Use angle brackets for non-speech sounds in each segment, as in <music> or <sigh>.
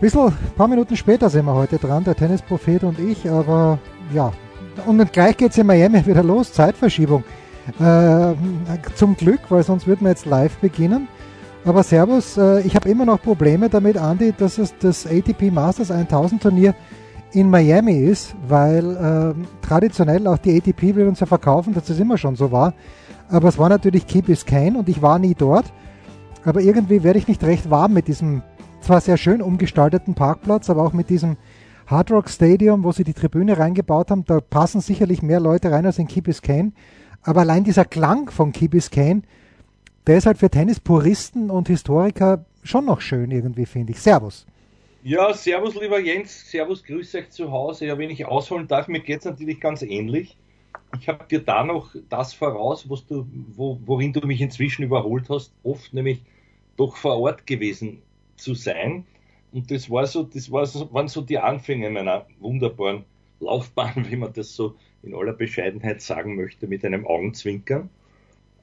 Ein paar Minuten später sind wir heute dran, der Tennisprophet und ich, aber ja. Und gleich geht es in Miami wieder los, Zeitverschiebung. Äh, zum Glück, weil sonst würden wir jetzt live beginnen. Aber Servus, äh, ich habe immer noch Probleme damit, Andy, dass es das ATP Masters 1000 Turnier in Miami ist, weil äh, traditionell auch die ATP will uns ja verkaufen, dass das immer schon so war. Aber es war natürlich Key Biscayne und ich war nie dort. Aber irgendwie werde ich nicht recht warm mit diesem zwar sehr schön umgestalteten Parkplatz, aber auch mit diesem Hard Rock Stadium, wo sie die Tribüne reingebaut haben, da passen sicherlich mehr Leute rein als in Key Biscayne. Aber allein dieser Klang von Key Biscayne, der ist halt für Tennispuristen und Historiker schon noch schön irgendwie, finde ich. Servus. Ja, servus lieber Jens, servus, grüße euch zu Hause. Ja, wenn ich ausholen darf, mir geht es natürlich ganz ähnlich. Ich habe dir da noch das voraus, du, wo, worin du mich inzwischen überholt hast, oft nämlich doch vor Ort gewesen zu sein. Und das war so, das war so, waren so die Anfänge meiner wunderbaren Laufbahn, <laughs> wie man das so in aller Bescheidenheit sagen möchte, mit einem Augenzwinkern.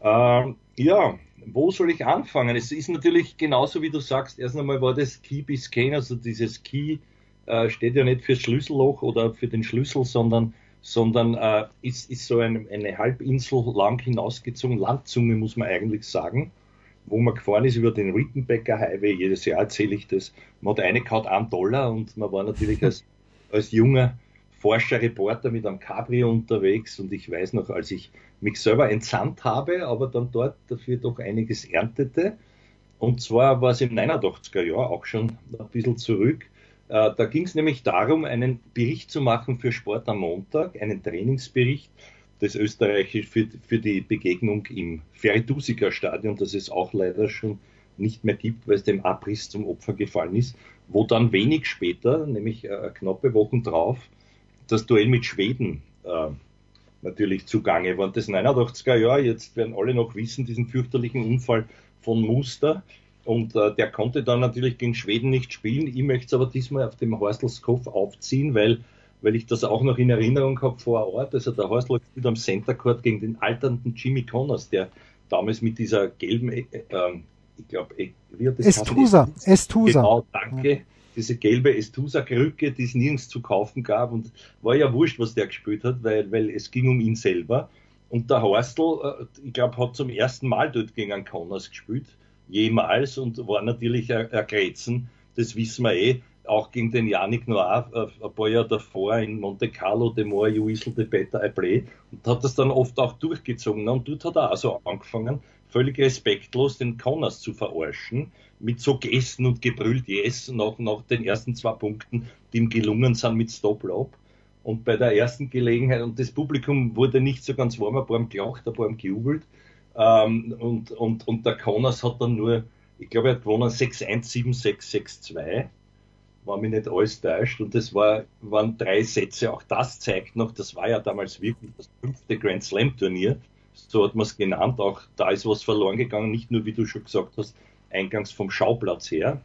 Ähm, ja, wo soll ich anfangen? Es ist natürlich genauso, wie du sagst. Erst einmal war das Key Biscayne, also dieses Key äh, steht ja nicht fürs Schlüsselloch oder für den Schlüssel, sondern, sondern äh, ist, ist so ein, eine Halbinsel lang hinausgezogen, Landzunge muss man eigentlich sagen wo man gefahren ist über den Rittenbecker Highway, jedes Jahr erzähle ich das, man hat reingehauen, einen Dollar und man war natürlich als, <laughs> als junger Forscher, Reporter mit einem Cabrio unterwegs und ich weiß noch, als ich mich selber entsandt habe, aber dann dort dafür doch einiges erntete. Und zwar war es im 89er Jahr, auch schon ein bisschen zurück. Äh, da ging es nämlich darum, einen Bericht zu machen für Sport am Montag, einen Trainingsbericht das Österreichische für, für die Begegnung im Feritusiker Stadion, das es auch leider schon nicht mehr gibt, weil es dem Abriss zum Opfer gefallen ist, wo dann wenig später, nämlich äh, knappe Wochen drauf, das Duell mit Schweden äh, natürlich zugange war. Das 89er Jahr, jetzt werden alle noch wissen, diesen fürchterlichen Unfall von Muster. Und äh, der konnte dann natürlich gegen Schweden nicht spielen. Ich möchte es aber diesmal auf dem Horstelshof aufziehen, weil weil ich das auch noch in Erinnerung habe vor Ort. Also der Horst spielt am Center Court gegen den alternden Jimmy Connors, der damals mit dieser gelben, äh, äh, ich glaube, äh, wie hat das Estusa, Estusa. Genau, danke. Ja. Diese gelbe Estusa-Krücke, die es nirgends zu kaufen gab und war ja wurscht, was der gespielt hat, weil, weil es ging um ihn selber. Und der Horstl, äh, ich glaube, hat zum ersten Mal dort gegen einen Connors gespielt, jemals, und war natürlich ein Grätzen, das wissen wir eh auch gegen den Yannick Noir äh, ein paar Jahre davor in Monte Carlo, the more you whistle, the better I play. Und hat das dann oft auch durchgezogen. Und dort hat er also angefangen, völlig respektlos den Connors zu verarschen, mit so Gesten und gebrüllt Yes nach, nach den ersten zwei Punkten, die ihm gelungen sind mit Stop-Lob. Und bei der ersten Gelegenheit, und das Publikum wurde nicht so ganz warm, ein paar haben gelacht, ein paar haben gejubelt. Ähm, und, und, und der Connors hat dann nur, ich glaube, er hat gewonnen 6-1, 7-6, 6-2 war mir nicht alles täuscht. Und das war, waren drei Sätze. Auch das zeigt noch, das war ja damals wirklich das fünfte Grand Slam Turnier. So hat man es genannt. Auch da ist was verloren gegangen. Nicht nur, wie du schon gesagt hast, eingangs vom Schauplatz her.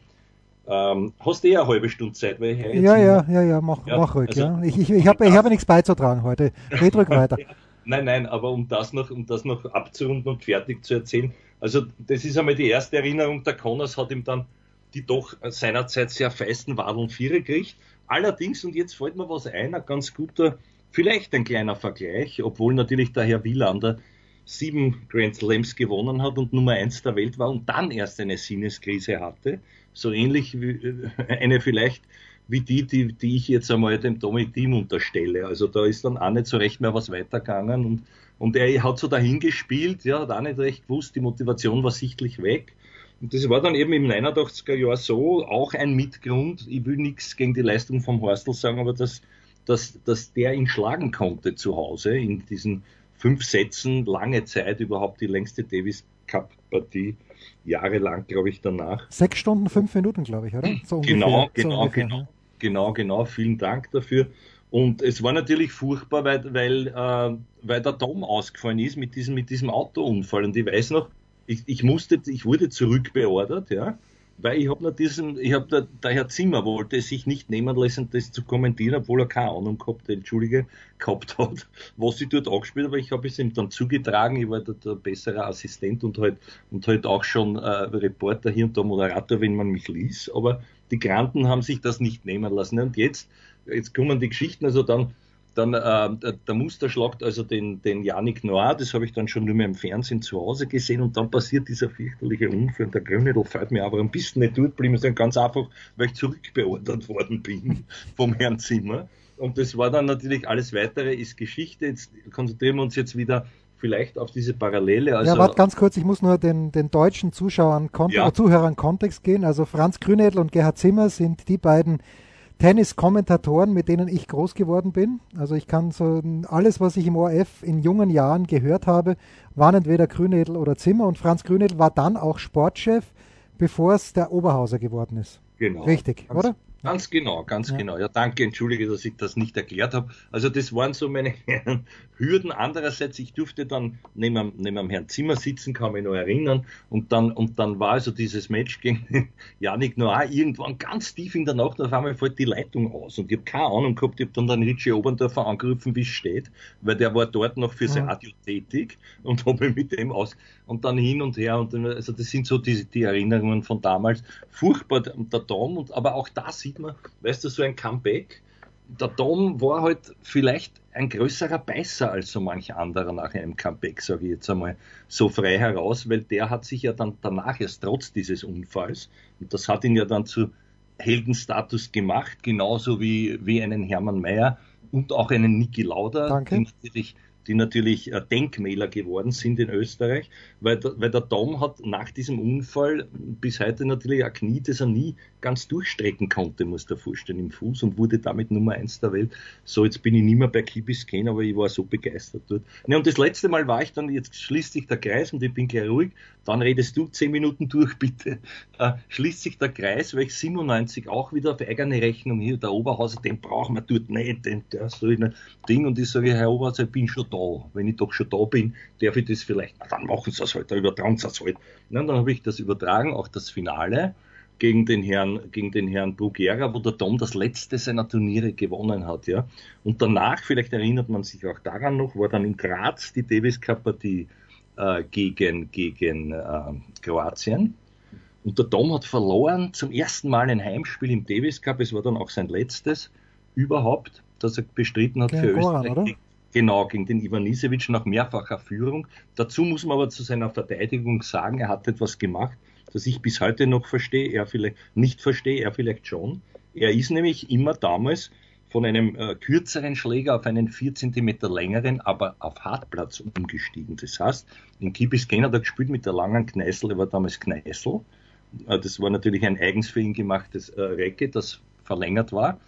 Ähm, hast du eh eine halbe Stunde Zeit? Weil ich ja, ja, ja, ja, mach, ja, mach ruhig. Also, ja. Ich, ich, ich habe ich hab nichts beizutragen heute. Red ruhig <laughs> weiter. nein, nein, aber um das noch, um das noch abzurunden und fertig zu erzählen. Also, das ist einmal die erste Erinnerung. Der Connors hat ihm dann die doch seinerzeit sehr feisten Wadeln Vierer kriegt. Allerdings, und jetzt fällt mir was ein, ein ganz guter, vielleicht ein kleiner Vergleich, obwohl natürlich der Herr Wielander sieben Grand Slams gewonnen hat und Nummer eins der Welt war und dann erst eine Sinneskrise hatte. So ähnlich wie äh, eine vielleicht wie die, die, die ich jetzt einmal dem Tommy Team unterstelle. Also da ist dann auch nicht so recht mehr was weitergegangen und, und er hat so dahin gespielt, ja, hat auch nicht recht gewusst, die Motivation war sichtlich weg. Und das war dann eben im 89er Jahr so, auch ein Mitgrund. Ich will nichts gegen die Leistung vom Horstl sagen, aber dass, dass, dass der ihn schlagen konnte zu Hause in diesen fünf Sätzen, lange Zeit überhaupt die längste Davis Cup Partie jahrelang, glaube ich, danach. Sechs Stunden, fünf Minuten, glaube ich, oder? So genau, ungefähr, genau, so genau, genau, genau. Vielen Dank dafür. Und es war natürlich furchtbar, weil, weil, äh, weil der Dom ausgefallen ist mit diesem, mit diesem Autounfall. Und ich weiß noch, ich, ich musste, ich wurde zurückbeordert, ja, weil ich habe noch diesen, ich habe der, der Herr Zimmer wollte sich nicht nehmen lassen, das zu kommentieren, obwohl er keine Ahnung gehabt, entschuldige, gehabt hat, was ich dort angespielt habe. Ich habe es ihm dann zugetragen, ich war der, der bessere Assistent und halt, und halt auch schon äh, Reporter hier und da Moderator, wenn man mich ließ. Aber die Granten haben sich das nicht nehmen lassen. Und jetzt, jetzt kommen die Geschichten, also dann dann äh, der Muster schlagt also den, den Yannick Noir, das habe ich dann schon nur mehr im Fernsehen zu Hause gesehen und dann passiert dieser fürchterliche Unfall und der Grünedel fällt mir aber ein bisschen nicht dort geblieben, sondern ganz einfach, weil ich zurückbeordert worden bin <laughs> vom Herrn Zimmer. Und das war dann natürlich alles weitere ist Geschichte. Jetzt konzentrieren wir uns jetzt wieder vielleicht auf diese Parallele. Also ja, warte ganz kurz, ich muss nur den, den deutschen Zuschauern, Kont ja. Zuhörern Kontext gehen. Also Franz Grünedel und Gerhard Zimmer sind die beiden Tennis-Kommentatoren, mit denen ich groß geworden bin. Also ich kann so alles, was ich im ORF in jungen Jahren gehört habe, waren entweder Grünedel oder Zimmer und Franz Grünedel war dann auch Sportchef, bevor es der Oberhauser geworden ist. Genau. Richtig, ganz, oder? Ganz genau, ganz ja. genau. Ja, danke, entschuldige, dass ich das nicht erklärt habe. Also das waren so meine <laughs> Hürden. Andererseits, ich durfte dann neben, neben dem Herrn Zimmer sitzen, kann mich noch erinnern. Und dann, und dann war also dieses Match gegen <laughs> Janik Noah irgendwann ganz tief in der Nacht, auf einmal fällt die Leitung aus. Und ich habe keine Ahnung gehabt, ich habe dann den Richie Oberndorfer angerufen, wie es steht, weil der war dort noch fürs ja. Radio tätig und <laughs> habe mich mit dem aus und dann hin und her. Und also das sind so die, die Erinnerungen von damals. Furchtbar der Dom, und aber auch das sieht man, weißt du, so ein Comeback. Der Dom war halt vielleicht ein größerer Beißer als so manch anderer nach einem Comeback, sage ich jetzt einmal so frei heraus, weil der hat sich ja dann danach erst trotz dieses Unfalls, und das hat ihn ja dann zu Heldenstatus gemacht, genauso wie, wie einen Hermann Mayer und auch einen Niki Lauda, Danke. die natürlich die natürlich äh, Denkmäler geworden sind in Österreich, weil der, weil der Dom hat nach diesem Unfall bis heute natürlich ein Knie, das er nie ganz durchstrecken konnte, muss der vorstellen, im Fuß und wurde damit Nummer eins der Welt. So, jetzt bin ich nicht mehr bei Biscayne, aber ich war so begeistert dort. Ja, und das letzte Mal war ich dann, jetzt schließt sich der Kreis und ich bin gleich ruhig, dann redest du zehn Minuten durch, bitte. Äh, schließt sich der Kreis, weil ich 97 auch wieder auf eigene Rechnung hier, der Oberhauser, den brauchen wir dort nicht, den, der so ein Ding und ich sage, Herr Oberhauser, ich bin schon da. Wenn ich doch schon da bin, darf ich das vielleicht, na, dann machen sie das halt, dann übertragen sie das halt. Ja, dann habe ich das übertragen, auch das Finale gegen den Herrn, gegen den Herrn Bruguera, wo der Dom das letzte seiner Turniere gewonnen hat, ja. Und danach, vielleicht erinnert man sich auch daran noch, war dann in Graz die Davis Cup Partie äh, gegen, gegen äh, Kroatien. Und der Dom hat verloren, zum ersten Mal ein Heimspiel im Davis Cup, es war dann auch sein letztes überhaupt, das er bestritten hat gegen für Goran, Österreich. Oder? Genau, gegen den Ivanisevic nach mehrfacher Führung. Dazu muss man aber zu seiner Verteidigung sagen, er hat etwas gemacht, das ich bis heute noch verstehe, er vielleicht nicht verstehe, er vielleicht schon. Er ist nämlich immer damals von einem äh, kürzeren Schläger auf einen 4 cm längeren, aber auf Hartplatz umgestiegen. Das heißt, in Biscayne hat er gespielt mit der langen Kneißel, er war damals Kneißel. Äh, das war natürlich ein eigens für ihn gemachtes äh, Recke, das verlängert war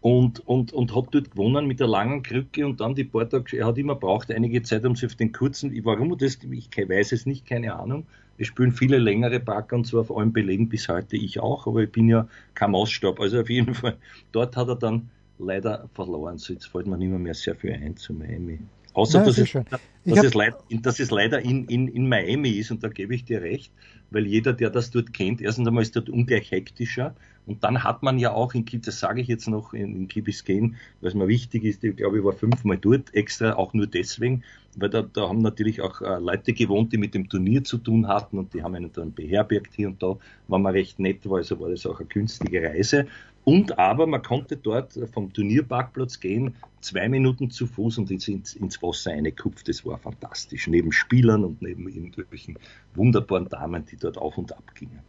und, und, und hat dort gewonnen mit der langen Krücke und dann die paar Tage, er hat immer braucht einige Zeit, um sich auf den kurzen, warum das, ich weiß es nicht, keine Ahnung. Es spielen viele längere Backer und zwar auf allen Belegen bis heute, ich auch, aber ich bin ja kein Maßstab. Also auf jeden Fall, dort hat er dann leider verloren. So, jetzt fällt mir nicht mehr, mehr sehr viel ein zu Miami. Außer, Nein, dass, es, dass, es leid, dass, es, leider in, in, in Miami ist, und da gebe ich dir recht, weil jeder, der das dort kennt, erstens einmal ist dort ungleich hektischer und dann hat man ja auch in das sage ich jetzt noch in, in Key was mir wichtig ist, ich glaube, ich war fünfmal dort extra, auch nur deswegen, weil da, da haben natürlich auch äh, Leute gewohnt, die mit dem Turnier zu tun hatten und die haben einen dann beherbergt hier und da, war man recht nett war, also war das auch eine günstige Reise. Und aber man konnte dort vom Turnierparkplatz gehen, zwei Minuten zu Fuß und ins, ins Wasser eingekupft. Das war fantastisch. Neben Spielern und neben irgendwelchen wunderbaren Damen, die dort auf und ab gingen.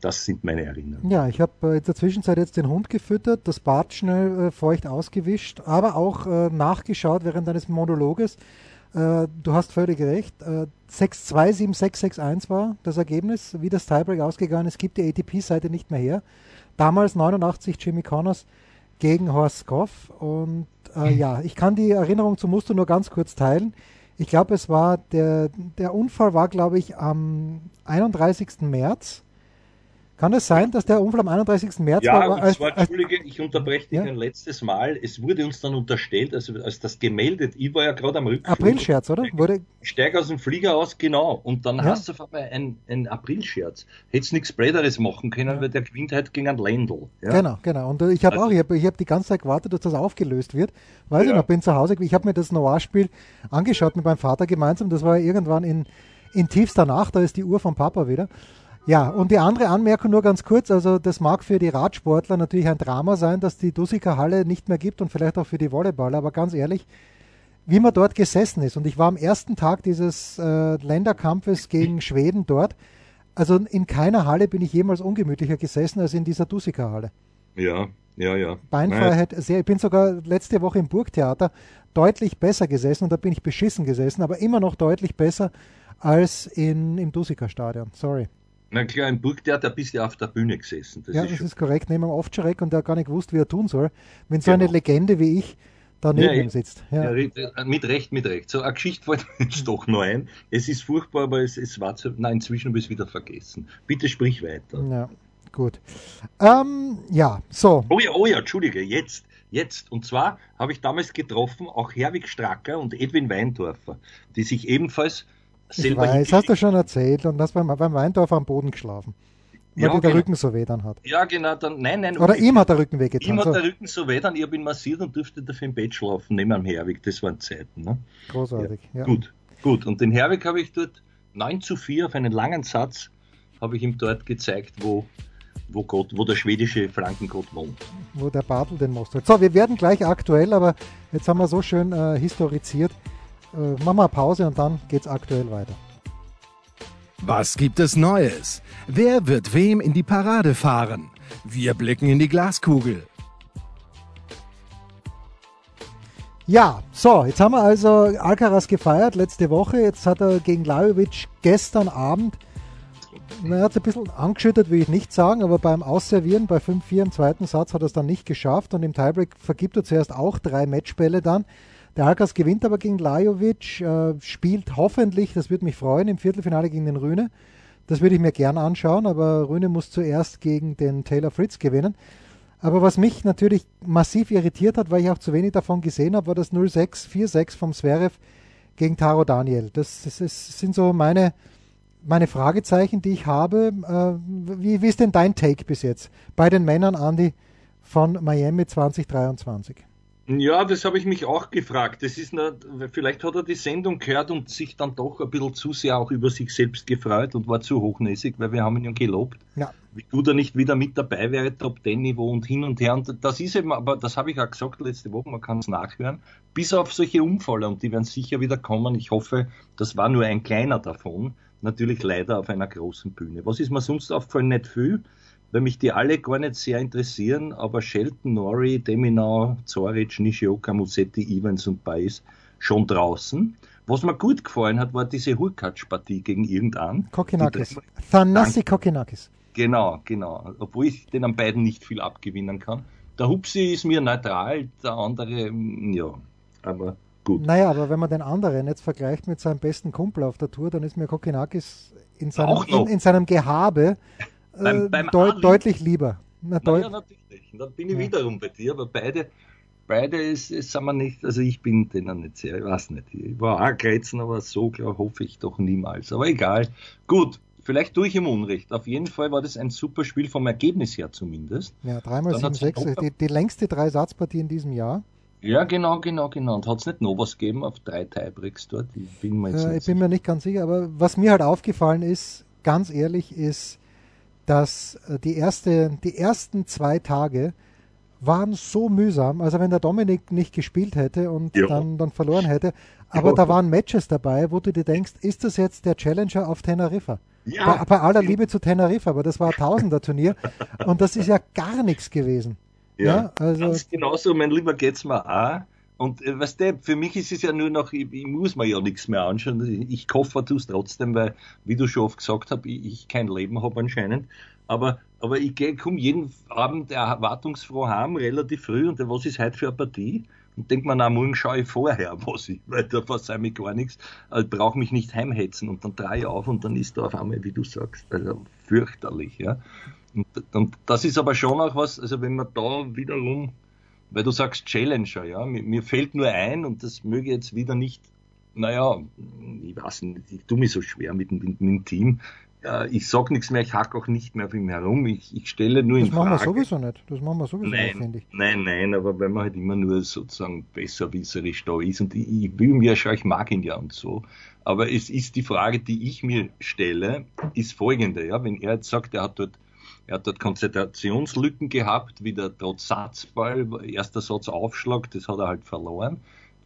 Das sind meine Erinnerungen. Ja, ich habe äh, in der Zwischenzeit jetzt den Hund gefüttert, das Bad schnell äh, feucht ausgewischt, aber auch äh, nachgeschaut während deines Monologes. Du hast völlig recht. 6-2, 7-6, war das Ergebnis, wie das Tiebreak ausgegangen ist, gibt die ATP-Seite nicht mehr her. Damals 89 Jimmy Connors gegen Horst Koff. Und äh, ja, ich kann die Erinnerung zum Muster nur ganz kurz teilen. Ich glaube, es war der, der Unfall war, glaube ich, am 31. März. Kann es sein, dass der Unfall am 31. März ja, war? Ja, zwar, Entschuldige, ich unterbreche dich ja? ein letztes Mal. Es wurde uns dann unterstellt, also als das gemeldet, ich war ja gerade am Rückflug. Aprilscherz, oder? Wurde... Ich steige aus dem Flieger aus, genau. Und dann ja. hast du auf einmal ein, ein Aprilscherz. Hättest nichts Blöderes machen können, ja. weil der gewinnt halt gegen ein Ländl. Ja? Genau, genau. Und ich habe also, auch, ich habe hab die ganze Zeit gewartet, dass das aufgelöst wird. Weiß ich noch, bin zu Hause, ich habe mir das Noir-Spiel angeschaut mit meinem Vater gemeinsam. Das war irgendwann in, in tiefster Nacht, da ist die Uhr vom Papa wieder. Ja, und die andere Anmerkung nur ganz kurz, also das mag für die Radsportler natürlich ein Drama sein, dass die Dusika Halle nicht mehr gibt und vielleicht auch für die Volleyballer, aber ganz ehrlich, wie man dort gesessen ist und ich war am ersten Tag dieses äh, Länderkampfes gegen Schweden dort, also in keiner Halle bin ich jemals ungemütlicher gesessen als in dieser Dusika Halle. Ja, ja, ja. Beinfreiheit sehr. Ich bin sogar letzte Woche im Burgtheater deutlich besser gesessen und da bin ich beschissen gesessen, aber immer noch deutlich besser als in, im Dusika Stadion. Sorry. Na klar, im Burgtheater bist du ja auf der Bühne gesessen. Das ja, ist das ist korrekt. Neben dem Ovtcharek und der gar nicht gewusst, wie er tun soll. Wenn so genau. eine Legende wie ich daneben ja, ihm sitzt. Ja. ja. mit Recht, mit Recht. So, eine Geschichte fällt mir jetzt doch noch ein. Es ist furchtbar, aber es, es war zu, nein, inzwischen habe ich es wieder vergessen. Bitte sprich weiter. Ja, gut. Ähm, ja, so. Oh ja, oh ja, Entschuldige, jetzt, jetzt. Und zwar habe ich damals getroffen auch Herwig Stracker und Edwin Weindorfer, die sich ebenfalls ich weiß, hast du schon erzählt und hast beim, beim Weindorf am Boden geschlafen. Weil ja, dir der genau. Rücken so weh dann hat. Ja, genau. Dann, nein, nein. Oder ihm hat der Rücken weh getan. Ihm hat so. der Rücken so weh, dann ich habe ihn massiert und durfte dafür im Bett schlafen, neben am Herwig. Das waren Zeiten. Ne? Großartig, ja. ja. Gut, gut. Und den Herwig habe ich dort 9 zu 4 auf einen langen Satz habe ich ihm dort gezeigt, wo, wo, Gott, wo der schwedische Frankengott wohnt. Wo der Bartel den Most hat. So, wir werden gleich aktuell, aber jetzt haben wir so schön äh, historiziert. Äh, machen wir Pause und dann geht es aktuell weiter. Was gibt es Neues? Wer wird wem in die Parade fahren? Wir blicken in die Glaskugel. Ja, so, jetzt haben wir also Alcaraz gefeiert letzte Woche. Jetzt hat er gegen Lajovic gestern Abend, er hat es ein bisschen angeschüttet, will ich nicht sagen, aber beim Ausservieren bei 5-4 im zweiten Satz hat er es dann nicht geschafft und im Tiebreak vergibt er zuerst auch drei Matchbälle dann. Der Alcaraz gewinnt aber gegen Lajovic, äh, spielt hoffentlich, das würde mich freuen, im Viertelfinale gegen den Rühne. Das würde ich mir gern anschauen, aber Rühne muss zuerst gegen den Taylor Fritz gewinnen. Aber was mich natürlich massiv irritiert hat, weil ich auch zu wenig davon gesehen habe, war das 06-4-6 vom Zverev gegen Taro Daniel. Das, das, das, sind so meine, meine Fragezeichen, die ich habe. Äh, wie, wie ist denn dein Take bis jetzt bei den Männern, Andy, von Miami 2023? Ja, das habe ich mich auch gefragt. Das ist eine, vielleicht hat er die Sendung gehört und sich dann doch ein bisschen zu sehr auch über sich selbst gefreut und war zu hochnäsig, weil wir haben ihn ja gelobt. Ja. Wie gut er nicht wieder mit dabei wäre, Top Ten Niveau und hin und her. Und das ist eben, aber das habe ich auch gesagt letzte Woche, man kann es nachhören, bis auf solche Unfälle und die werden sicher wieder kommen. Ich hoffe, das war nur ein kleiner davon. Natürlich leider auf einer großen Bühne. Was ist mir sonst aufgefallen? Nicht viel weil mich die alle gar nicht sehr interessieren, aber Shelton, Nori, Deminau, Zoric, Nishioka, Musetti, Evans und Baez schon draußen. Was mir gut gefallen hat, war diese Hurkacz-Partie gegen irgendeinen. Kokinakis. Thanassi Kokinakis. Genau, genau. Obwohl ich den an beiden nicht viel abgewinnen kann. Der Hupsi ist mir neutral, der andere, mm, ja, aber gut. Naja, aber wenn man den anderen jetzt vergleicht mit seinem besten Kumpel auf der Tour, dann ist mir Kokinakis in seinem, in, in seinem Gehabe beim, äh, beim deut deutlich lieber. Na, deut ja, natürlich. Dann bin ich ja. wiederum bei dir, aber beide, beide ist, ist, sagen wir nicht, also ich bin denen nicht sehr, ich weiß nicht. Ich war auch Greizen, aber so klar hoffe ich doch niemals. Aber egal. Gut, vielleicht tue ich im Unrecht. Auf jeden Fall war das ein super Spiel vom Ergebnis her zumindest. Ja, dreimal sieben, sechs, die, die längste Drei-Satzpartie in diesem Jahr. Ja, genau, genau, genau. Und hat es nicht noch was gegeben auf drei Tiebreaks dort? Ich bin, mir, äh, ich bin mir nicht ganz sicher, aber was mir halt aufgefallen ist, ganz ehrlich, ist, dass äh, die, erste, die ersten zwei Tage waren so mühsam. Also wenn der Dominik nicht gespielt hätte und dann, dann verloren hätte. Aber ja. da waren Matches dabei, wo du dir denkst, ist das jetzt der Challenger auf Teneriffa? Ja. Bei, bei aller Liebe zu Teneriffa, aber das war ein Tausender-Turnier und das ist ja gar nichts gewesen. Ja, ja also ganz genauso, mein Lieber, geht's mir auch. Und äh, weißt du, für mich ist es ja nur noch, ich, ich muss mir ja nichts mehr anschauen. Ich hoffe, du es trotzdem, weil, wie du schon oft gesagt hast, ich, ich kein Leben habe anscheinend. Aber, aber ich komme jeden Abend erwartungsfroh heim, relativ früh. Und was ist heute für eine Partie? und denke mir, na, morgen schaue ich vorher, <laughs> was ich, weil da versäume ich gar nichts, also brauche mich nicht heimhetzen und dann drehe ich auf und dann ist da auf einmal, wie du sagst, also fürchterlich, ja. Und, und das ist aber schon auch was, also wenn man da wiederum, weil du sagst Challenger, ja, mir, mir fällt nur ein und das möge jetzt wieder nicht naja, ich weiß nicht, ich tue mich so schwer mit, mit, mit dem Team. Äh, ich sage nichts mehr, ich hack auch nicht mehr auf ihm herum. Ich, ich stelle nur das in Frage. Das machen wir sowieso nicht. Das machen wir sowieso nein, nicht, finde ich. Nein, nein, aber wenn man halt immer nur sozusagen besserwisserisch da ist und ich, ich will mir schon, ich mag ihn ja und so. Aber es ist die Frage, die ich mir stelle, ist folgende, ja, wenn er jetzt sagt, er hat dort er hat dort Konzentrationslücken gehabt, wieder trotz Satzball, erster Satz Aufschlag, das hat er halt verloren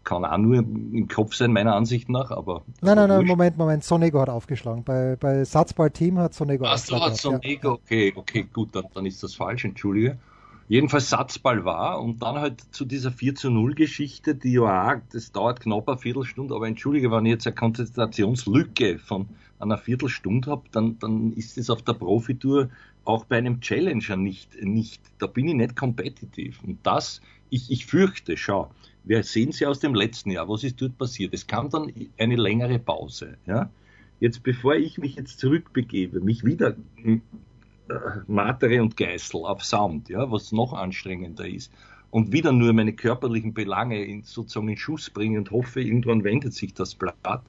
kann auch nur im Kopf sein, meiner Ansicht nach, aber. Nein, nein, nein, Moment, Moment. Sonego hat aufgeschlagen. Bei, bei Satzball-Team hat Sonego Ach so, hat Sonego, ja. okay, okay, gut, dann, dann ist das falsch, entschuldige. Jedenfalls Satzball war und dann halt zu dieser 4 zu 0 Geschichte, die ja auch, das dauert knapp eine Viertelstunde, aber entschuldige, wenn ich jetzt eine Konzentrationslücke von einer Viertelstunde habe, dann, dann ist es auf der Profitour auch bei einem Challenger nicht, nicht, da bin ich nicht kompetitiv. Und das, ich, ich fürchte, schau, wir sehen sie aus dem letzten Jahr. Was ist dort passiert? Es kam dann eine längere Pause. Ja? Jetzt, bevor ich mich jetzt zurückbegebe, mich wieder äh, Matere und Geißel auf Sound, ja, was noch anstrengender ist, und wieder nur meine körperlichen Belange in, sozusagen in Schuss bringen und hoffe, irgendwann wendet sich das Blatt,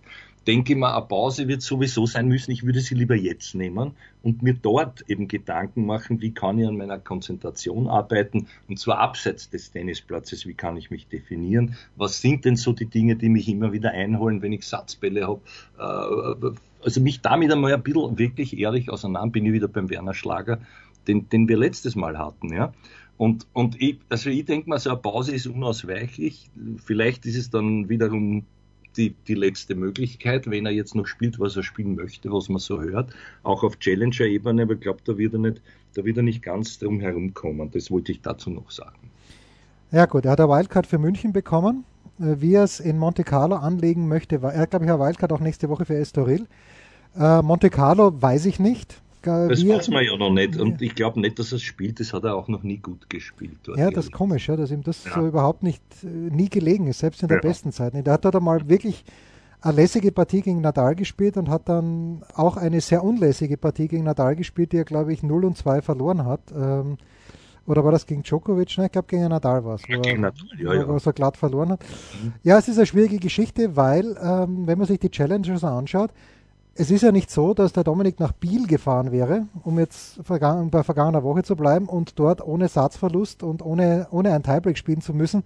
denke mal, eine Pause wird sowieso sein müssen. Ich würde sie lieber jetzt nehmen und mir dort eben Gedanken machen, wie kann ich an meiner Konzentration arbeiten und zwar abseits des Tennisplatzes, wie kann ich mich definieren, was sind denn so die Dinge, die mich immer wieder einholen, wenn ich Satzbälle habe. Äh, also mich damit einmal ein bisschen wirklich ehrlich auseinander, bin ich wieder beim Werner Schlager, den, den wir letztes Mal hatten, ja. Und, und ich, also ich denke mal, so eine Pause ist unausweichlich. Vielleicht ist es dann wiederum die, die letzte Möglichkeit, wenn er jetzt noch spielt, was er spielen möchte, was man so hört, auch auf Challenger-Ebene, aber ich glaube, da wird er nicht, da wird er nicht ganz drum herumkommen. Das wollte ich dazu noch sagen. Ja gut, er hat eine Wildcard für München bekommen. Äh, wie er es in Monte Carlo anlegen möchte, er hat, glaube ich, eine Wildcard auch nächste Woche für Estoril. Äh, Monte Carlo weiß ich nicht. Das weiß man ja noch nicht. Und ich glaube nicht, dass er es spielt. Das hat er auch noch nie gut gespielt. Ja, das ist komisch, ja, dass ihm das ja. so überhaupt nicht äh, nie gelegen ist, selbst in der ja. besten Zeit. Er hat da mal wirklich eine lässige Partie gegen Nadal gespielt und hat dann auch eine sehr unlässige Partie gegen Nadal gespielt, die er, glaube ich, 0 und 2 verloren hat. Ähm, oder war das gegen Djokovic? Nein, ich glaube gegen Nadal war es, ja, Nadal, ja, ja. wo er so glatt verloren hat. Mhm. Ja, es ist eine schwierige Geschichte, weil, ähm, wenn man sich die Challengers anschaut, es ist ja nicht so, dass der Dominik nach Biel gefahren wäre, um jetzt vergangen, bei vergangener Woche zu bleiben und dort ohne Satzverlust und ohne, ohne ein Tiebreak spielen zu müssen,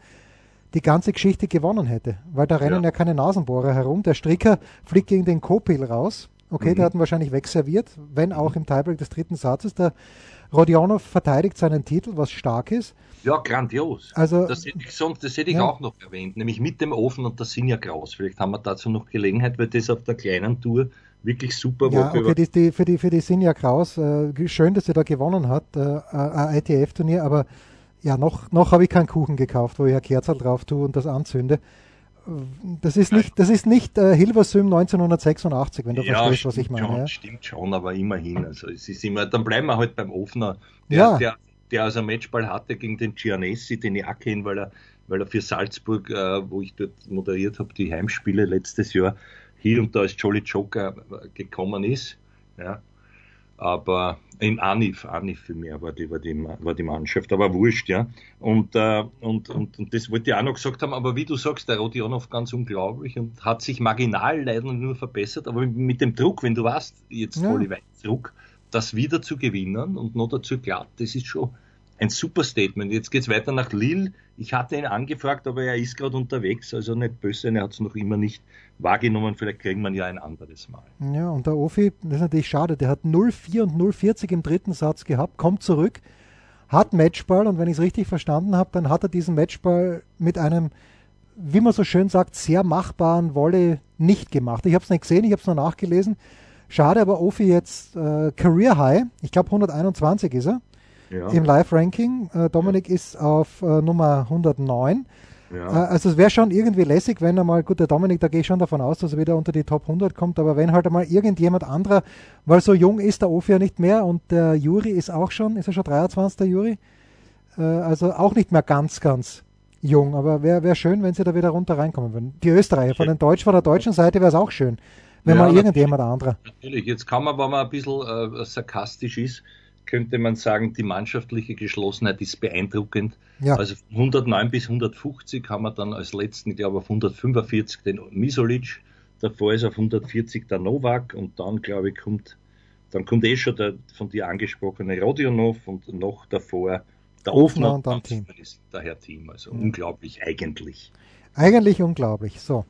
die ganze Geschichte gewonnen hätte. Weil da rennen ja, ja keine Nasenbohrer herum. Der Stricker fliegt gegen den Kopil raus. Okay, mhm. der hat ihn wahrscheinlich wegserviert, wenn auch im Tiebreak des dritten Satzes. Der Rodionov verteidigt seinen Titel, was stark ist. Ja, grandios. Also, das hätte ich, sonst, das hätte ich ja. auch noch erwähnt, nämlich mit dem Ofen und das Sinja Kraus. Vielleicht haben wir dazu noch Gelegenheit, weil das auf der kleinen Tour wirklich super ja, Woche. Okay, die, die, für, die, für die Sinja Kraus, äh, schön, dass sie da gewonnen hat, äh, ein ITF-Turnier, aber ja, noch, noch habe ich keinen Kuchen gekauft, wo ich ein Kerzel drauf tue und das anzünde. Das ist nicht, das ist nicht äh, Hilversum 1986, wenn du ja, verstehst, was ich meine. Schon, ja. Stimmt schon, aber immerhin. Also es ist immer, dann bleiben wir halt beim Ofner, der, ja. der, der also einen Matchball hatte gegen den Giannessi, den ich auch kenne, weil er, weil er für Salzburg, äh, wo ich dort moderiert habe, die Heimspiele letztes Jahr, hier und da als Jolly Joker gekommen ist. Ja. Aber in Anif, Anif für mich war die, war die, war die Mannschaft, aber wurscht, ja. Und, äh, und, und, und das wollte ich auch noch gesagt haben, aber wie du sagst, der Rodionov ganz unglaublich und hat sich marginal leider nur verbessert, aber mit dem Druck, wenn du weißt, jetzt ja. voll weit Druck, das wieder zu gewinnen und noch dazu glatt, das ist schon, ein super Statement. Jetzt geht's weiter nach Lille. Ich hatte ihn angefragt, aber er ist gerade unterwegs, also nicht böse, er hat es noch immer nicht wahrgenommen. Vielleicht kriegen wir ihn ja ein anderes Mal. Ja, und der Ofi, das ist natürlich schade, der hat 0,4 und 0,40 im dritten Satz gehabt, kommt zurück, hat Matchball und wenn ich es richtig verstanden habe, dann hat er diesen Matchball mit einem, wie man so schön sagt, sehr machbaren Wolle nicht gemacht. Ich habe es nicht gesehen, ich habe es nur nachgelesen. Schade, aber Ofi jetzt äh, Career High, ich glaube 121 ist er ja. im Live-Ranking. Äh, Dominik ja. ist auf äh, Nummer 109. Ja. Äh, also es wäre schon irgendwie lässig, wenn er mal, gut, der Dominik, da gehe ich schon davon aus, dass er wieder unter die Top 100 kommt, aber wenn halt einmal irgendjemand anderer, weil so jung ist der Ofi ja nicht mehr und der Juri ist auch schon, ist er schon 23, der Juri? Äh, also auch nicht mehr ganz, ganz jung, aber wäre wär schön, wenn sie da wieder runter reinkommen würden. Die Österreicher, von, den Deutsch, von der deutschen Seite wäre es auch schön, wenn ja, mal irgendjemand anderer. Natürlich, jetzt kann man, wenn man ein bisschen äh, sarkastisch ist, könnte man sagen, die mannschaftliche Geschlossenheit ist beeindruckend. Ja. Also von 109 bis 150 haben wir dann als letzten, ich glaube auf 145 den Misolic, davor ist auf 140 der Novak und dann, glaube ich, kommt, dann kommt eh schon der von dir angesprochene Rodionov und noch davor der Ofner, und dann Team. Ist daher Team, also ja. unglaublich eigentlich. Eigentlich unglaublich. So.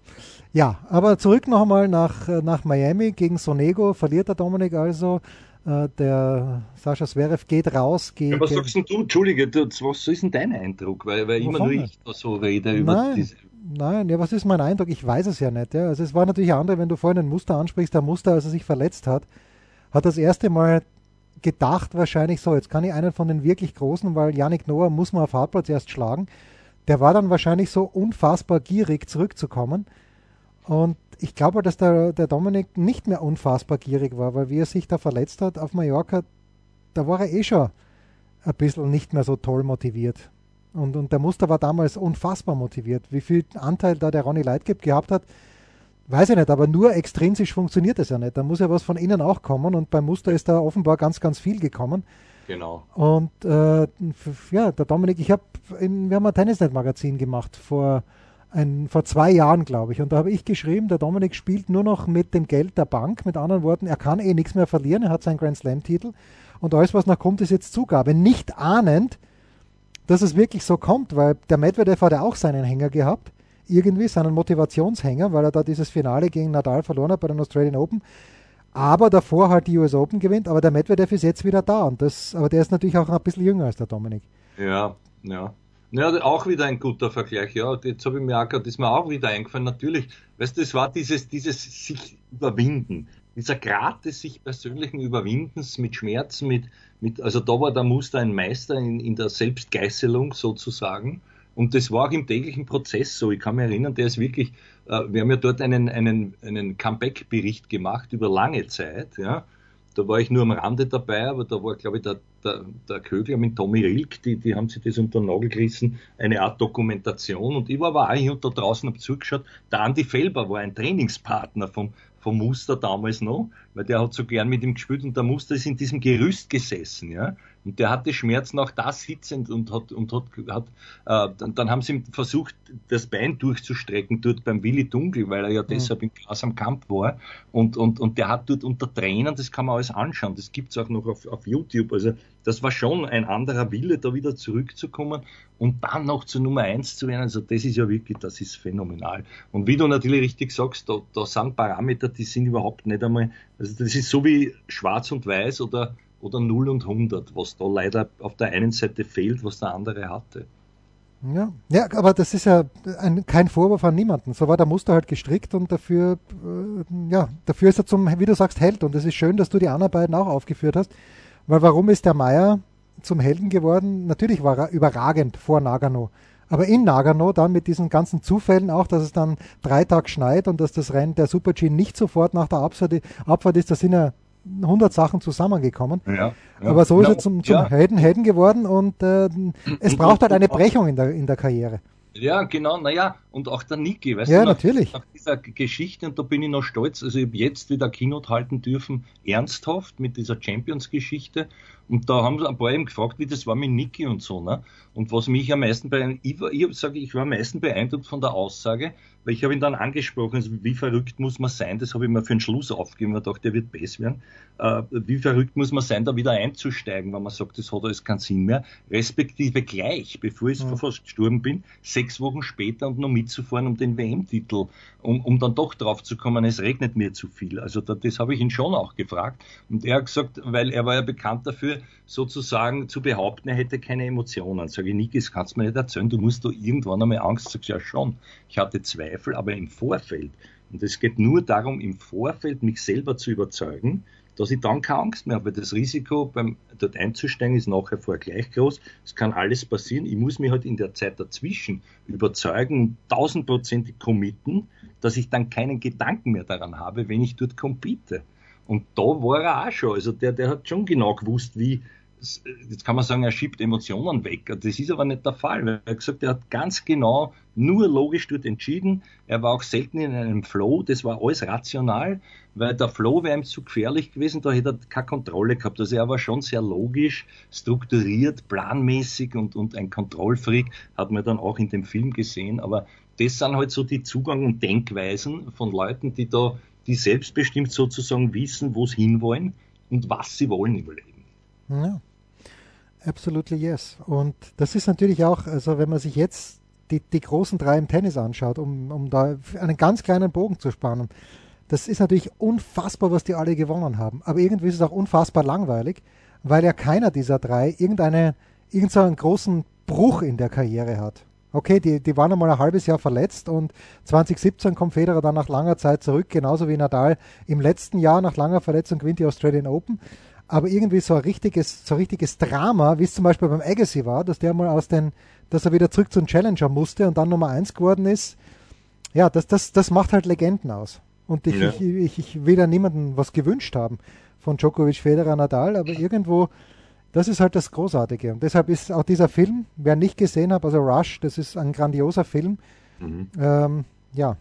Ja, aber zurück noch einmal nach, nach Miami gegen Sonego. Verliert der Dominik also. Äh, der Sascha Zverev geht raus. Geht, ja, was sagst du, Entschuldige, du, was ist denn dein Eindruck? Weil, weil immer nur ich da so rede über nein, diese. Nein, ja, was ist mein Eindruck? Ich weiß es ja nicht. Ja. Also es war natürlich andere, wenn du vorhin ein Muster ansprichst, der Muster, als er sich verletzt hat, hat das erste Mal gedacht wahrscheinlich so, jetzt kann ich einen von den wirklich Großen, weil Yannick Noah muss man auf Hartplatz erst schlagen. Der war dann wahrscheinlich so unfassbar gierig zurückzukommen. Und ich glaube, dass der, der Dominik nicht mehr unfassbar gierig war, weil wie er sich da verletzt hat auf Mallorca, da war er eh schon ein bisschen nicht mehr so toll motiviert. Und, und der Muster war damals unfassbar motiviert. Wie viel Anteil da der Ronny Leitgeb gehabt hat, weiß ich nicht, aber nur extrinsisch funktioniert es ja nicht. Da muss ja was von innen auch kommen und beim Muster ist da offenbar ganz, ganz viel gekommen. Genau. Und äh, ja, der Dominik, ich habe, wir haben ein Tennisnet-Magazin gemacht vor ein, vor zwei Jahren, glaube ich. Und da habe ich geschrieben, der Dominik spielt nur noch mit dem Geld der Bank. Mit anderen Worten, er kann eh nichts mehr verlieren. Er hat seinen Grand Slam-Titel. Und alles, was noch kommt, ist jetzt Zugabe. Nicht ahnend, dass es wirklich so kommt, weil der Medvedev hat ja auch seinen Hänger gehabt. Irgendwie seinen Motivationshänger, weil er da dieses Finale gegen Nadal verloren hat bei den Australian Open. Aber davor halt die US Open gewinnt. Aber der Medvedev ist jetzt wieder da. Und das, aber der ist natürlich auch ein bisschen jünger als der Dominik. Ja, ja. Ja, auch wieder ein guter Vergleich, ja. Jetzt habe ich mir auch gerade, ist mir auch wieder eingefallen, natürlich, weißt du, es war dieses, dieses sich überwinden, dieser Grad des sich persönlichen Überwindens mit Schmerzen, mit, mit, also da war der Muster ein Meister in, in der Selbstgeißelung sozusagen. Und das war auch im täglichen Prozess so. Ich kann mich erinnern, der ist wirklich, äh, wir haben ja dort einen, einen, einen Comeback-Bericht gemacht über lange Zeit, ja. Da war ich nur am Rande dabei, aber da war, glaube ich, der, der, der Kögler mit Tommy Rilk, die, die haben sich das unter den Nagel gerissen, eine Art Dokumentation. Und ich war aber auch hier und da draußen, habe zugeschaut. Der Andi Felber war ein Trainingspartner vom, vom Muster damals noch, weil der hat so gern mit ihm gespielt und der Muster ist in diesem Gerüst gesessen, ja. Und der hatte Schmerzen auch da sitzend und hat, und hat, hat äh, dann, dann, haben sie versucht, das Bein durchzustrecken dort beim Willi Dunkel, weil er ja mhm. deshalb im Glas am Kampf war. Und, und, und der hat dort unter Tränen, das kann man alles anschauen, das gibt's auch noch auf, auf YouTube. Also das war schon ein anderer Wille, da wieder zurückzukommen und dann noch zur Nummer eins zu werden. Also das ist ja wirklich, das ist phänomenal. Und wie du natürlich richtig sagst, da, da sind Parameter, die sind überhaupt nicht einmal, also das ist so wie schwarz und weiß oder oder 0 und 100, was da leider auf der einen Seite fehlt, was der andere hatte. Ja, ja aber das ist ja ein, kein Vorwurf an niemanden. So war der Muster halt gestrickt und dafür, äh, ja, dafür ist er zum, wie du sagst, Held. Und es ist schön, dass du die anderen beiden auch aufgeführt hast. Weil warum ist der Meier zum Helden geworden? Natürlich war er überragend vor Nagano. Aber in Nagano dann mit diesen ganzen Zufällen auch, dass es dann drei Tage schneit und dass das Rennen der Super G nicht sofort nach der Abfahrt, ist, da sind ja 100 Sachen zusammengekommen. Ja, ja. Aber so ist ja, er zum, zum. Helden, Helden geworden und äh, es braucht halt eine Brechung in der, in der Karriere. Ja, genau, naja, und auch der Niki, weißt ja, du, nach, natürlich. nach dieser Geschichte, und da bin ich noch stolz, also ich habe jetzt wieder Keynote halten dürfen, ernsthaft mit dieser Champions-Geschichte, und da haben sie ein paar eben gefragt, wie das war mit Niki und so, ne? Und was mich am meisten beeindruckt, ich, ich ich war am meisten beeindruckt von der Aussage, weil ich habe ihn dann angesprochen, also wie verrückt muss man sein, das habe ich mir für den Schluss aufgegeben, weil ich dachte, der wird besser werden. Äh, wie verrückt muss man sein, da wieder einzusteigen, wenn man sagt, das hat alles keinen Sinn mehr, respektive gleich, bevor ich ja. fast gestorben bin, sechs Wochen später und noch mitzufahren um den WM-Titel, um, um dann doch drauf zu kommen, es regnet mir zu viel. Also da, das habe ich ihn schon auch gefragt. Und er hat gesagt, weil er war ja bekannt dafür, sozusagen zu behaupten, er hätte keine Emotionen. Sage ich, Nikis, kannst du mir nicht erzählen, du musst da irgendwann einmal Angst. Sagst ja schon. Ich hatte Zweifel, aber im Vorfeld. Und es geht nur darum, im Vorfeld mich selber zu überzeugen, dass ich dann keine Angst mehr habe. Das Risiko, beim dort einzusteigen, ist nachher vorher gleich groß. Es kann alles passieren. Ich muss mich halt in der Zeit dazwischen überzeugen und tausendprozentig committen, dass ich dann keinen Gedanken mehr daran habe, wenn ich dort compete. Und da war er auch schon. Also der, der hat schon genau gewusst, wie, jetzt kann man sagen, er schiebt Emotionen weg. Das ist aber nicht der Fall. Er hat gesagt, er hat ganz genau nur logisch dort entschieden. Er war auch selten in einem Flow. Das war alles rational, weil der Flow wäre ihm zu gefährlich gewesen. Da hätte er keine Kontrolle gehabt. Also er war schon sehr logisch, strukturiert, planmäßig und, und ein Kontrollfreak hat man dann auch in dem Film gesehen. Aber das sind halt so die Zugang und Denkweisen von Leuten, die da, die selbstbestimmt sozusagen wissen, wo sie hinwollen und was sie wollen im Leben. Ja, absolutely yes. Und das ist natürlich auch, also wenn man sich jetzt die, die großen drei im Tennis anschaut, um, um da einen ganz kleinen Bogen zu spannen, das ist natürlich unfassbar, was die alle gewonnen haben. Aber irgendwie ist es auch unfassbar langweilig, weil ja keiner dieser drei irgendeine, irgendeinen großen Bruch in der Karriere hat. Okay, die, die waren einmal ein halbes Jahr verletzt und 2017 kommt Federer dann nach langer Zeit zurück, genauso wie Nadal im letzten Jahr nach langer Verletzung gewinnt die Australian Open aber irgendwie so ein richtiges, so ein richtiges Drama, wie es zum Beispiel beim Agassi war, dass der mal aus den, dass er wieder zurück zu den Challenger musste und dann Nummer eins geworden ist. Ja, das, das, das macht halt Legenden aus. Und ich, ja. ich, ich, ich will da niemandem was gewünscht haben von Djokovic, Federer, Nadal, aber irgendwo, das ist halt das Großartige. Und deshalb ist auch dieser Film, wer nicht gesehen hat, also Rush, das ist ein grandioser Film. Mhm. Ähm, ja,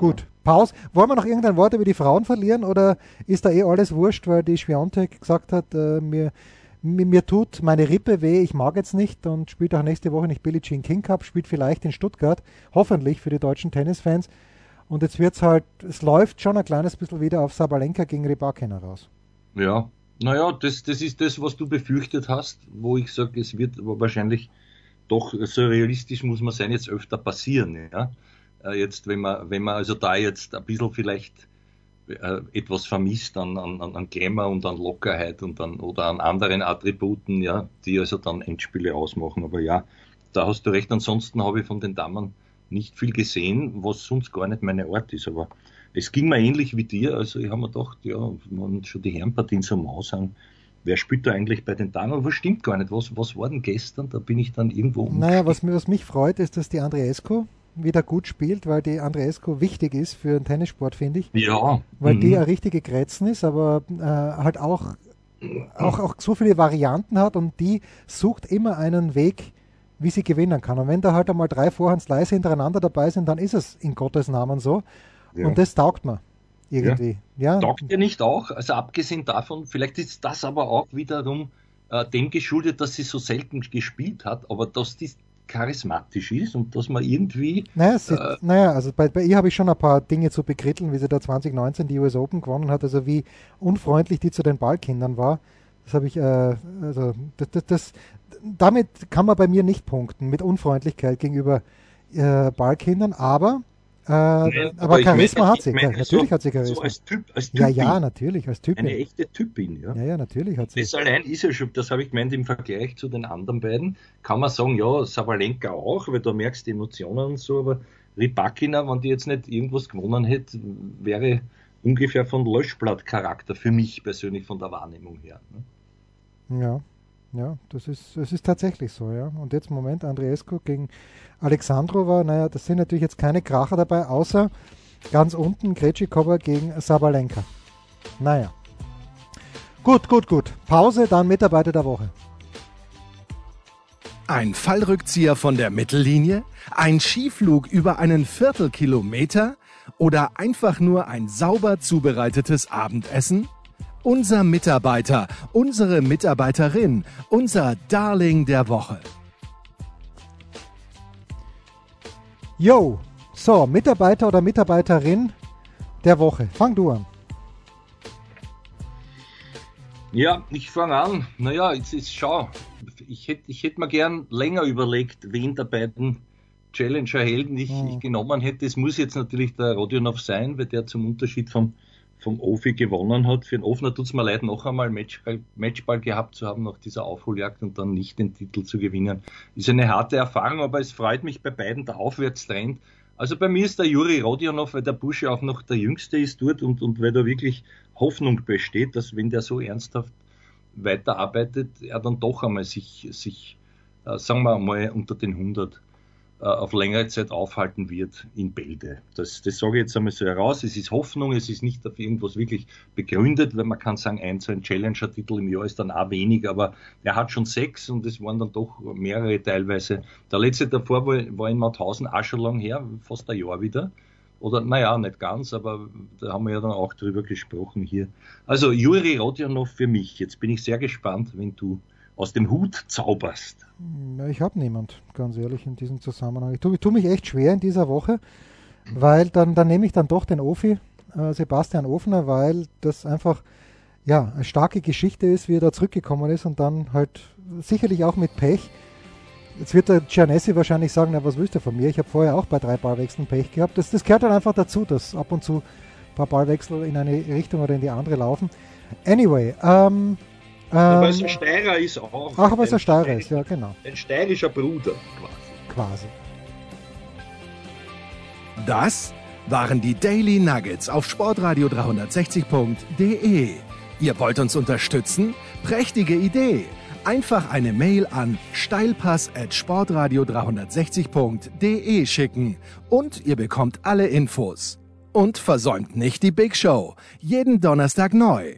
gut. Pause. Wollen wir noch irgendein Wort über die Frauen verlieren oder ist da eh alles wurscht, weil die Schwiontek gesagt hat, äh, mir, mir, mir, tut meine Rippe weh, ich mag jetzt nicht und spielt auch nächste Woche nicht Billie Jean King Cup, spielt vielleicht in Stuttgart, hoffentlich für die deutschen Tennisfans. Und jetzt wird es halt, es läuft schon ein kleines bisschen wieder auf Sabalenka gegen Rybakina raus. Ja, naja, das, das ist das, was du befürchtet hast, wo ich sage, es wird wahrscheinlich doch so realistisch muss man sein, jetzt öfter passieren. Ja? Äh, jetzt, wenn man, wenn man also da jetzt ein bisschen vielleicht äh, etwas vermisst an, an, an Glamour und an Lockerheit und an, oder an anderen Attributen, ja, die also dann Endspiele ausmachen. Aber ja, da hast du recht. Ansonsten habe ich von den Damen nicht viel gesehen, was sonst gar nicht meine Art ist. Aber es ging mir ähnlich wie dir. Also ich habe mir gedacht, ja, wenn schon die Herrenpartien so mau sind, wer spielt da eigentlich bei den Damen? Aber stimmt gar nicht. Was, was war denn gestern? Da bin ich dann irgendwo. Naja, was, was mich freut, ist, dass die Andreescu wieder gut spielt, weil die Andreescu wichtig ist für den Tennissport, finde ich. Ja. Weil mhm. die eine richtige Grätzen ist, aber äh, halt auch, auch, auch so viele Varianten hat und die sucht immer einen Weg, wie sie gewinnen kann. Und wenn da halt einmal drei Vorhandsleise hintereinander dabei sind, dann ist es in Gottes Namen so. Ja. Und das taugt mir irgendwie. Ja. ja. Taugt ihr nicht auch? Also abgesehen davon, vielleicht ist das aber auch wiederum äh, dem geschuldet, dass sie so selten gespielt hat, aber dass die charismatisch ist und dass man irgendwie. Naja, sie, äh, naja also bei, bei ihr habe ich schon ein paar Dinge zu bekritteln, wie sie da 2019 die US Open gewonnen hat, also wie unfreundlich die zu den Ballkindern war. Das habe ich, äh, also das, das, das, damit kann man bei mir nicht punkten, mit Unfreundlichkeit gegenüber äh, Ballkindern, aber äh, Nein, aber, aber Charisma meine, hat sie. Meine, natürlich so, hat sie Charisma. So als typ, als. Ja, ja, natürlich, als Typin. Eine echte Typin, ja. Ja, ja, natürlich hat sie. Das allein ist ja schon, das habe ich gemeint, im Vergleich zu den anderen beiden, kann man sagen, ja, Savalenka auch, weil du merkst die Emotionen und so, aber Rybakina, wenn die jetzt nicht irgendwas gewonnen hätte, wäre ungefähr von Löschblatt-Charakter für mich persönlich von der Wahrnehmung her. Ne? Ja, ja, das ist, das ist tatsächlich so, ja. Und jetzt Moment, Andreescu gegen Alexandrova, naja, das sind natürlich jetzt keine Kracher dabei, außer ganz unten Krejcikova gegen Sabalenka. Naja. Gut, gut, gut. Pause, dann Mitarbeiter der Woche. Ein Fallrückzieher von der Mittellinie? Ein Skiflug über einen Viertelkilometer? Oder einfach nur ein sauber zubereitetes Abendessen? Unser Mitarbeiter, unsere Mitarbeiterin, unser Darling der Woche. Yo, so, Mitarbeiter oder Mitarbeiterin der Woche. Fang du an. Ja, ich fange an. Naja, jetzt ist schau. Ich hätte ich hätt mir gern länger überlegt, wen der beiden Challenger-Helden ich, hm. ich, genommen hätte. Es muss jetzt natürlich der Rodionov sein, weil der zum Unterschied vom, vom Ofi gewonnen hat. Für den Ofner tut es mir leid, noch einmal Matchball, Matchball gehabt zu haben nach dieser Aufholjagd und dann nicht den Titel zu gewinnen. Ist eine harte Erfahrung, aber es freut mich bei beiden der Aufwärtstrend. Also bei mir ist der Juri Rodionov, weil der Busche auch noch der Jüngste ist dort und, und weil da wirklich Hoffnung besteht, dass wenn der so ernsthaft weiterarbeitet, er dann doch einmal sich, sich äh, sagen wir mal, unter den 100 äh, auf längere Zeit aufhalten wird in Bälde. Das, das sage ich jetzt einmal so heraus. Es ist Hoffnung, es ist nicht auf irgendwas wirklich begründet, weil man kann sagen, ein, so ein Challenger-Titel im Jahr ist dann auch wenig, aber er hat schon sechs und es waren dann doch mehrere teilweise. Der letzte davor war, war in Mauthausen auch schon lang her, fast ein Jahr wieder. Oder, naja, nicht ganz, aber da haben wir ja dann auch drüber gesprochen hier. Also, Juri Rodionov für mich. Jetzt bin ich sehr gespannt, wenn du aus dem Hut zauberst? Ich habe niemand, ganz ehrlich, in diesem Zusammenhang. Ich tue, ich tue, mich echt schwer in dieser Woche, weil dann, dann nehme ich dann doch den Ofi, äh, Sebastian Ofner, weil das einfach ja, eine starke Geschichte ist, wie er da zurückgekommen ist und dann halt sicherlich auch mit Pech. Jetzt wird der Giannessi wahrscheinlich sagen, na, was willst du von mir? Ich habe vorher auch bei drei Ballwechseln Pech gehabt. Das, das gehört dann einfach dazu, dass ab und zu ein paar Ballwechsel in eine Richtung oder in die andere laufen. Anyway, ähm, ähm, weil es ein Steirer ist auch. Ach, weil es ein Steirer ist, ja, genau. Ein steirischer Bruder quasi. Quasi. Das waren die Daily Nuggets auf Sportradio 360.de. Ihr wollt uns unterstützen? Prächtige Idee! Einfach eine Mail an steilpass at sportradio 360.de schicken und ihr bekommt alle Infos. Und versäumt nicht die Big Show. Jeden Donnerstag neu.